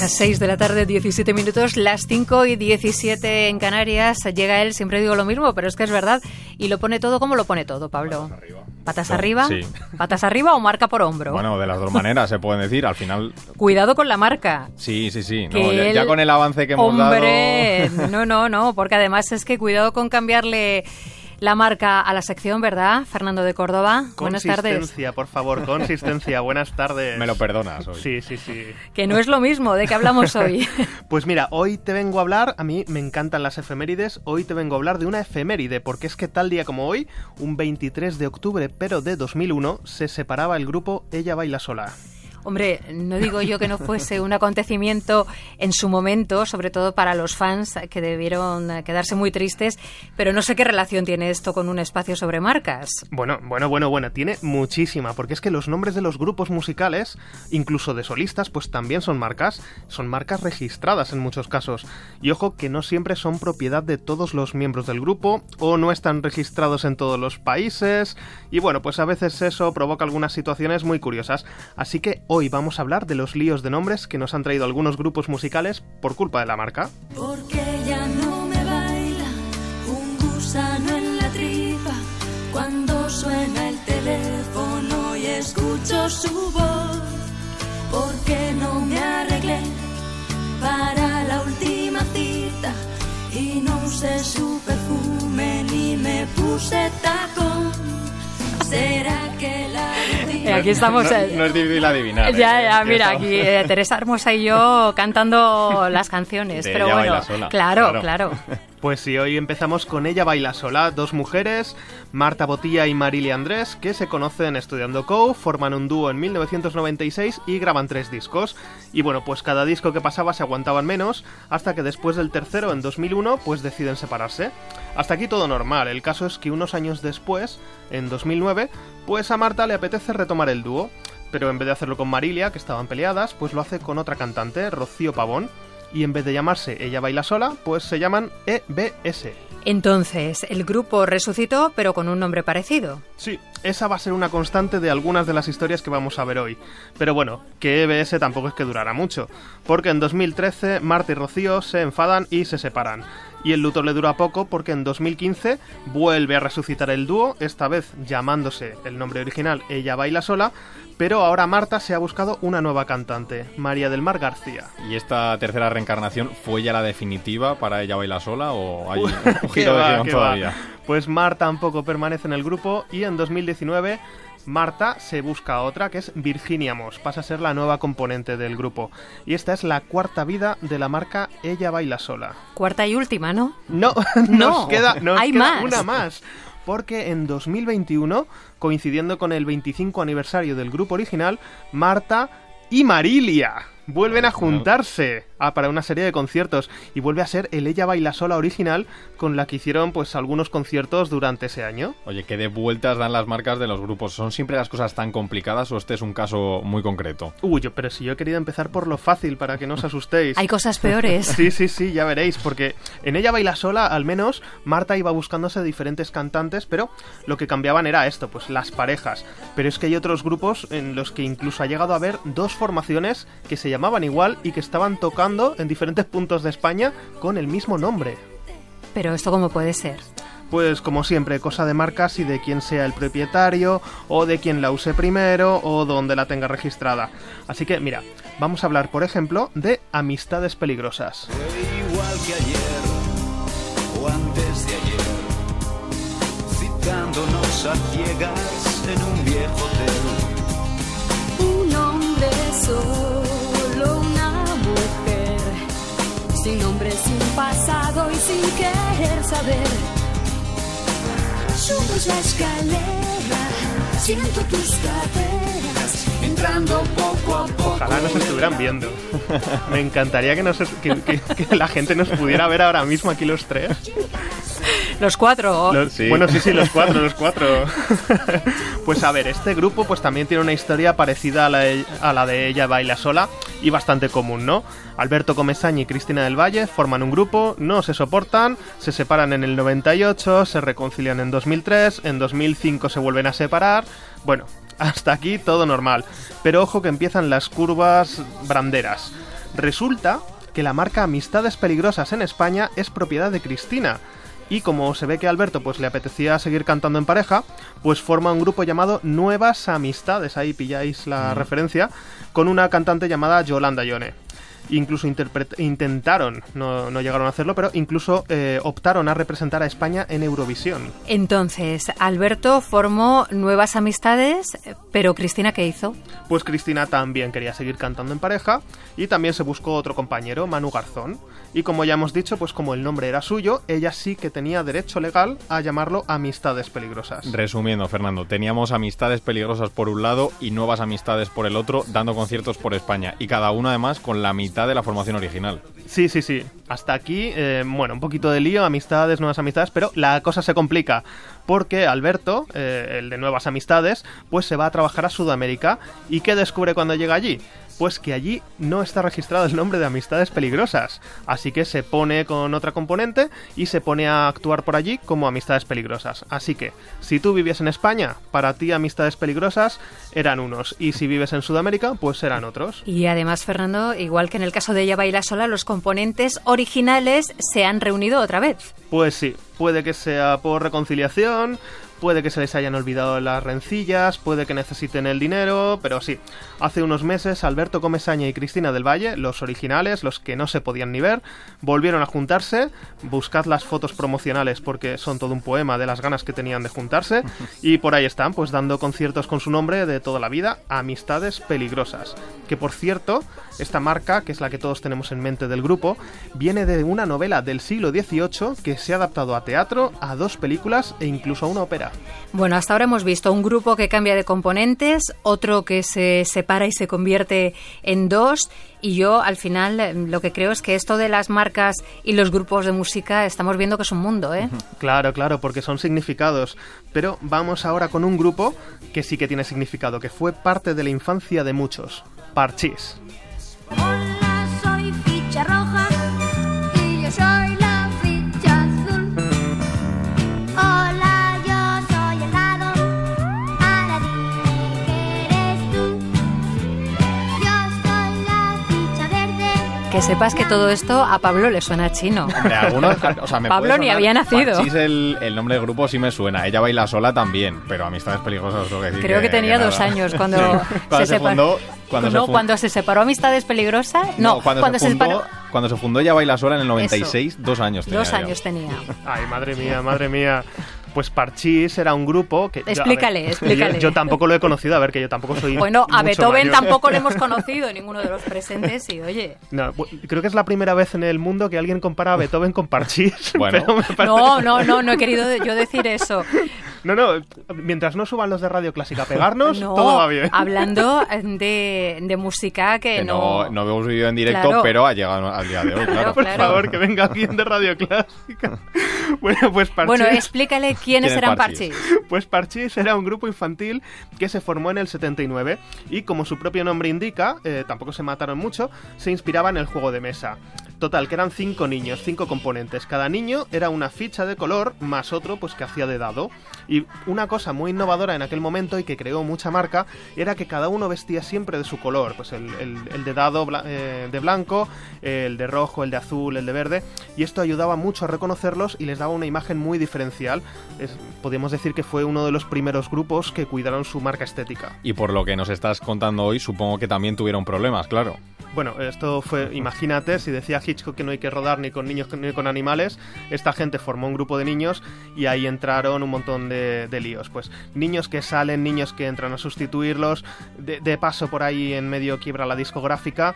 Las 6 de la tarde, 17 minutos, las 5 y 17 en Canarias. Llega él, siempre digo lo mismo, pero es que es verdad. Y lo pone todo como lo pone todo, Pablo. Patas arriba. ¿Patas No, arriba? sí. ¿Patas arriba o marca por hombro? Bueno, de las dos maneras se pueden decir. Al final, Cuidado con la marca. sí, sí, sí. No, ya, ya con el avance que hemos Hombre, dado. no, no, no, porque además es que cuidado con cambiarle la marca a la sección, ¿verdad? Fernando de Córdoba. Buenas tardes. Consistencia, por favor, consistencia. Buenas tardes. Me lo perdonas hoy. Sí, sí, sí. Que no es lo mismo, ¿de qué hablamos hoy? Pues mira, hoy te vengo a hablar, a mí me encantan las efemérides, hoy te vengo a hablar de una efeméride, porque es que tal día como hoy, un 23 de octubre pero de 2001, se separaba el grupo Ella Baila Sola. Hombre, no digo yo que no fuese un acontecimiento en su momento, sobre todo para los fans que debieron quedarse muy tristes, pero no sé qué relación tiene esto con un espacio sobre marcas. Bueno, bueno, bueno, bueno, tiene muchísima, porque es que los nombres de los grupos musicales, incluso de solistas, pues también son marcas, son marcas registradas en muchos casos. Y ojo que no siempre son propiedad de todos los miembros del grupo, o no están registrados en todos los países, y bueno, pues a veces eso provoca algunas situaciones muy curiosas. Así que hoy vamos a hablar de los líos de nombres que nos han traído algunos grupos musicales por culpa de la marca. Aquí estamos. No, eh, no es difícil adivinar. Ya, ¿eh? ya, mira, aquí eh, Teresa Hermosa y yo cantando las canciones. De pero bueno, claro. claro. Pues sí, hoy empezamos con Ella Baila Sola, dos mujeres, Marta Botía y Marilia Andrés, que se conocen estudiando Co, forman un dúo en 1996 y graban tres discos. Y bueno, pues cada disco que pasaba se aguantaban menos, hasta que después del tercero, en 2001, pues deciden separarse. Hasta aquí todo normal, el caso es que unos años después, en 2009, pues a Marta le apetece retomar el dúo. Pero en vez de hacerlo con Marilia, que estaban peleadas, pues lo hace con otra cantante, Rocío Pavón. Y en vez de llamarse Ella Baila Sola, pues se llaman EBS. Entonces, el grupo resucitó, pero con un nombre parecido. Sí, esa va a ser una constante de algunas de las historias que vamos a ver hoy. Pero bueno, que EBS tampoco es que durara mucho, porque en 2013 Marta y Rocío se enfadan y se separan. Y el luto le dura poco porque en 2015 vuelve a resucitar el dúo, esta vez llamándose el nombre original Ella Baila Sola, pero ahora Marta se ha buscado una nueva cantante, María del Mar García. ¿Y esta tercera reencarnación fue ya la definitiva para ella baila sola o hay un ¿Qué giro de va, guion qué va? todavía? Pues Mar tampoco permanece en el grupo y en 2019 Marta se busca a otra que es Virginia Moss, pasa a ser la nueva componente del grupo. Y esta es la cuarta vida de la marca Ella Baila Sola. Cuarta y última, ¿no? No, No, nos queda, nos hay queda más. una más. Porque en 2021, coincidiendo con el 25 aniversario del grupo original, Marta y Marilia vuelven a juntarse ah, para una serie de conciertos y vuelve a ser el Ella Baila Sola original con la que hicieron pues algunos conciertos durante ese año. Oye, ¿qué de vueltas dan las marcas de los grupos? ¿Son siempre las cosas tan complicadas o este es un caso muy concreto? Uy, yo- pero si yo he querido empezar por lo fácil para que no os asustéis. Hay cosas peores. Sí, sí, sí, ya veréis, porque en ella baila sola, al menos, Marta iba buscándose diferentes cantantes, pero lo que cambiaban era esto, pues las parejas. Pero es que hay otros grupos en los que incluso ha llegado a haber dos formaciones que se llamaban igual y que estaban tocando en diferentes puntos de España con el mismo nombre. Pero esto cómo puede ser. Pues como siempre, cosa de marcas y de quién sea el propietario, o de quién la use primero, o donde la tenga registrada. Así que mira, vamos a hablar, por ejemplo, de amistades peligrosas. igual que ayer o antes de ayer, citándonos a ciegas en un viejo hotel. Un hombre solo, sin nombre, sin pasado y sin querer saber. Subes la escalera, siento tus caderas, entrando poco a poco. Ojalá nos estuvieran viendo. Me encantaría que, la gente nos pudiera ver ahora mismo aquí los tres. Los cuatro. Los- Sí. Bueno, sí, sí, los cuatro, los cuatro. pues a ver, este grupo pues también tiene una historia parecida a la, de- a la de Ella Baila Sola y bastante común, ¿no? Alberto Comesaña y Cristina del Valle forman un grupo, no se soportan, se separan en el 98, se reconcilian en 2003, en 2005 se vuelven a separar. Bueno, hasta aquí todo normal. Pero ojo que empiezan las curvas branderas. Resulta que la marca Amistades Peligrosas en España es propiedad de Cristina. Y como se ve que a Alberto pues le apetecía seguir cantando en pareja, pues forma un grupo llamado Nuevas Amistades, ahí pilláis la referencia, con una cantante llamada Yolanda Yone incluso intentaron, no, no llegaron a hacerlo, pero incluso eh, optaron a representar a España en Eurovisión. Entonces, Alberto formó nuevas amistades, pero Cristina, ¿qué hizo? Pues Cristina también quería seguir cantando en pareja y también se buscó otro compañero, Manu Garzón. Y como ya hemos dicho, pues como el nombre era suyo, ella sí que tenía derecho legal a llamarlo Amistades Peligrosas. Resumiendo, Fernando, teníamos amistades peligrosas por un lado y nuevas amistades por el otro, dando conciertos por España. Y cada uno además con la mitad de la formación original. Sí, sí, sí. Hasta aquí, eh, bueno, un poquito de lío, amistades, nuevas amistades, pero la cosa se complica porque Alberto, eh, el de nuevas amistades, pues se va a trabajar a Sudamérica y ¿qué descubre cuando llega allí? Pues que allí no está registrado el nombre de Amistades Peligrosas, así que se pone con otra componente y se pone a actuar por allí como Amistades Peligrosas. Así que, si tú vivías en España, para ti Amistades Peligrosas eran unos, y si vives en Sudamérica, pues eran otros. Y además, Fernando, igual que en el caso de Ella Baila Sola, los componentes originales se han reunido otra vez. Pues sí, puede que sea por reconciliación, puede que se les hayan olvidado las rencillas, puede que necesiten el dinero, pero sí. Hace unos meses Alberto Comesaña y Cristina del Valle, los originales, los que no se podían ni ver, volvieron a juntarse. Buscad las fotos promocionales porque son todo un poema de las ganas que tenían de juntarse. Y por ahí están, pues dando conciertos con su nombre de toda la vida, Amistades Peligrosas. Que por cierto, esta marca, que es la que todos tenemos en mente del grupo, viene de una novela del siglo XVIII que se ha adaptado a teatro, a dos películas e incluso a una ópera. Bueno, hasta ahora hemos visto un grupo que cambia de componentes, otro que se separa y se convierte en dos, y yo al final lo que creo es que esto de las marcas y los grupos de música estamos viendo que es un mundo, ¿eh? Claro, claro, porque son significados. Pero vamos ahora con un grupo que sí que tiene significado, que fue parte de la infancia de muchos. Parchís. Que sepas que todo esto a Pablo le suena chino. Hombre, algunos, o sea, me Pablo ni había nacido. Parchís, el, el nombre del grupo sí me suena. Ella baila sola también, pero amistades peligrosas tengo que decir Creo que tenía dos nada. años cuando, Sí. Cuando se separ- fundó. Cuando se no, cuando se separó Amistades Peligrosas. No, cuando, se fundó, separó. cuando se fundó Ella baila sola en el 96, dos años tenía Dos yo. años tenía. Ay, madre mía, madre mía. Pues Parchís era un grupo que... yo- a ver, Explícale, explícale. Yo, yo tampoco lo he conocido, a ver, que yo tampoco soy Bueno, a Beethoven mayor. tampoco le hemos conocido, ninguno de los presentes, y oye. No, creo que es la primera vez en el mundo que alguien compara a Beethoven con Parchís. Bueno. pero me parece- No, no, no, no he querido yo decir eso. No, no, mientras no suban los de Radio Clásica a pegarnos, No, todo va bien. hablando de, de música que, Que no, no hemos vivido en directo, Claro. pero ha llegado al día de hoy, claro. Por claro. favor, que venga alguien de Radio Clásica. bueno, pues Parchís... Bueno, explícale quiénes ¿Quién es eran Parchís? Parchís. Pues Parchís era un grupo infantil que se formó en el 79 y como su propio nombre indica, eh, tampoco se mataron mucho, se inspiraba en el juego de mesa. Total, que eran cinco niños, cinco componentes. Cada niño era una ficha de color más otro pues que hacía de dado. Y una cosa muy innovadora en aquel momento y que creó mucha marca era que cada uno vestía siempre de su color. Pues el, de dado eh, de blanco, el de rojo, el de azul, el de verde. Y esto ayudaba mucho a reconocerlos y les daba una imagen muy diferencial. Es- podríamos decir que fue uno de los primeros grupos que cuidaron su marca estética. Y por lo que nos estás contando hoy, supongo que también tuvieron problemas, claro. Bueno, esto fue, imagínate, si decía Hitchcock que no hay que rodar ni con niños ni con animales, esta gente formó un grupo de niños y ahí entraron un montón de, de líos. Pues niños que salen, niños que entran a sustituirlos, de, de paso por ahí en medio quiebra la discográfica.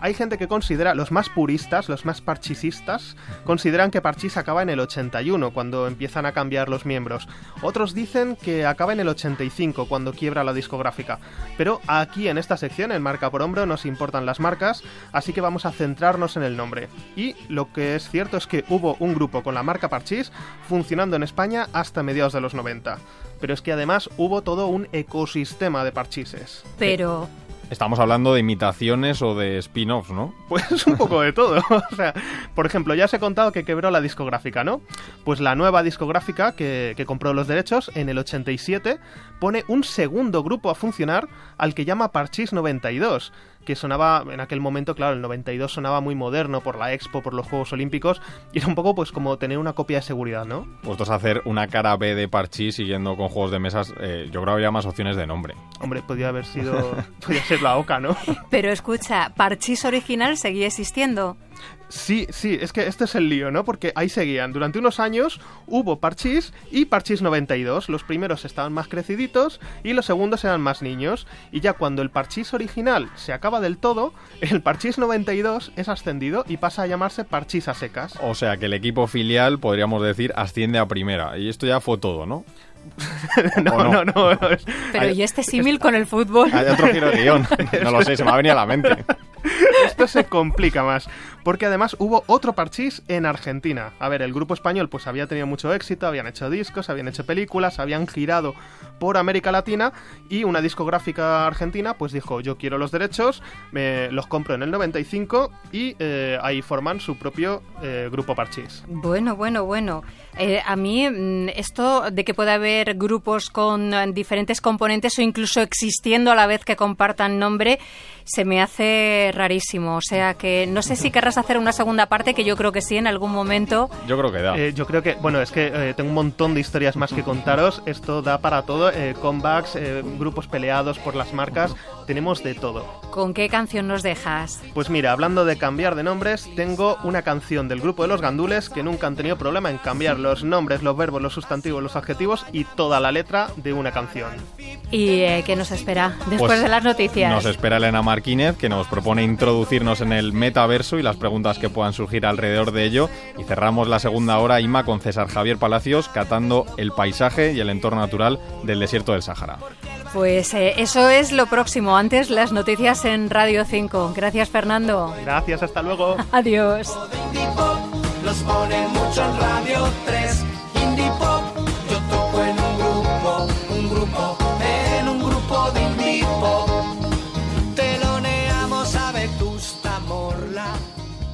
Hay gente que considera, los más puristas, los más parchisistas, consideran que Parchís acaba en el 81, cuando empiezan a cambiar los miembros. Otros dicen que acaba en el 85, cuando quiebra la discográfica. Pero aquí en esta sección, en Marca por Hombro, nos importan las marcas, así que vamos a centrarnos en el nombre. Y lo que es cierto es que hubo un grupo con la marca Parchís funcionando en España hasta mediados de los 90. Pero es que además hubo todo un ecosistema de parchises. Pero Estamos hablando de imitaciones o de spin-offs, ¿no? Pues un poco de todo. O sea, por ejemplo, ya os he contado que quebró la discográfica, ¿no? Pues la nueva discográfica que, que compró los derechos en el 87 pone un segundo grupo a funcionar al que llama Parchís 92. Que sonaba en aquel momento, claro, el 92 sonaba muy moderno por la Expo, por los Juegos Olímpicos, y era un poco pues como tener una copia de seguridad, ¿no? Puestos a hacer una cara B de Parchís siguiendo con juegos de mesas, eh, yo creo que habría más opciones de nombre. Hombre, podía haber sido, podía ser la OCA, ¿no? Pero escucha, Parchís original seguía existiendo. Sí, sí, es que este es el lío, ¿no? Porque ahí seguían. Durante unos años hubo Parchís y Parchís 92. Los primeros estaban más creciditos y los segundos eran más niños. Y ya cuando el Parchís original se acaba del todo, el Parchís 92 es ascendido y pasa a llamarse Parchís a secas. O sea que el equipo filial, podríamos decir, asciende a primera. Y esto ya fue todo, ¿no? no, ¿O no, no? no, Pero ¿y este símil con el fútbol? Hay otro giro de guion. No lo sé, se me ha venido a la mente. Esto se complica más, porque además hubo otro parchís en Argentina. A ver, el grupo español pues había tenido mucho éxito, habían hecho discos, habían hecho películas, habían girado por América Latina y una discográfica argentina pues dijo, yo quiero los derechos, me los compro en el 95 y eh, ahí forman su propio eh, grupo parchís. Bueno, bueno, bueno. Eh, a mí mm, esto de que pueda haber grupos con diferentes componentes o incluso existiendo a la vez que compartan nombre, se me hace rarísimo. O sea que no sé si querrás hacer una segunda parte, que yo creo que sí, en algún momento. Yo creo que da. Eh, yo creo que, bueno, es que eh, tengo un montón de historias más que contaros. Esto da para todo. eh, comebacks, eh, grupos peleados por las marcas. Tenemos de todo. ¿Con qué canción nos dejas? Pues mira, hablando de cambiar de nombres, tengo una canción del grupo de los gandules que nunca han tenido problema en cambiar los nombres, los verbos, los sustantivos, los adjetivos y toda la letra de una canción. ¿Y eh, qué nos espera después Pues de las noticias? Nos espera Elena Martínez, que nos propone introducirnos en el metaverso y las preguntas que puedan surgir alrededor de ello. Y cerramos la segunda hora, Ima, con César Javier Palacios, catando el paisaje y el entorno natural del desierto del Sáhara. Pues eh, eso es lo próximo. Antes las noticias en Radio 5. Gracias, Fernando. Gracias, hasta luego. Adiós. Indie Pop los ponen mucho en Radio 3. Indie Pop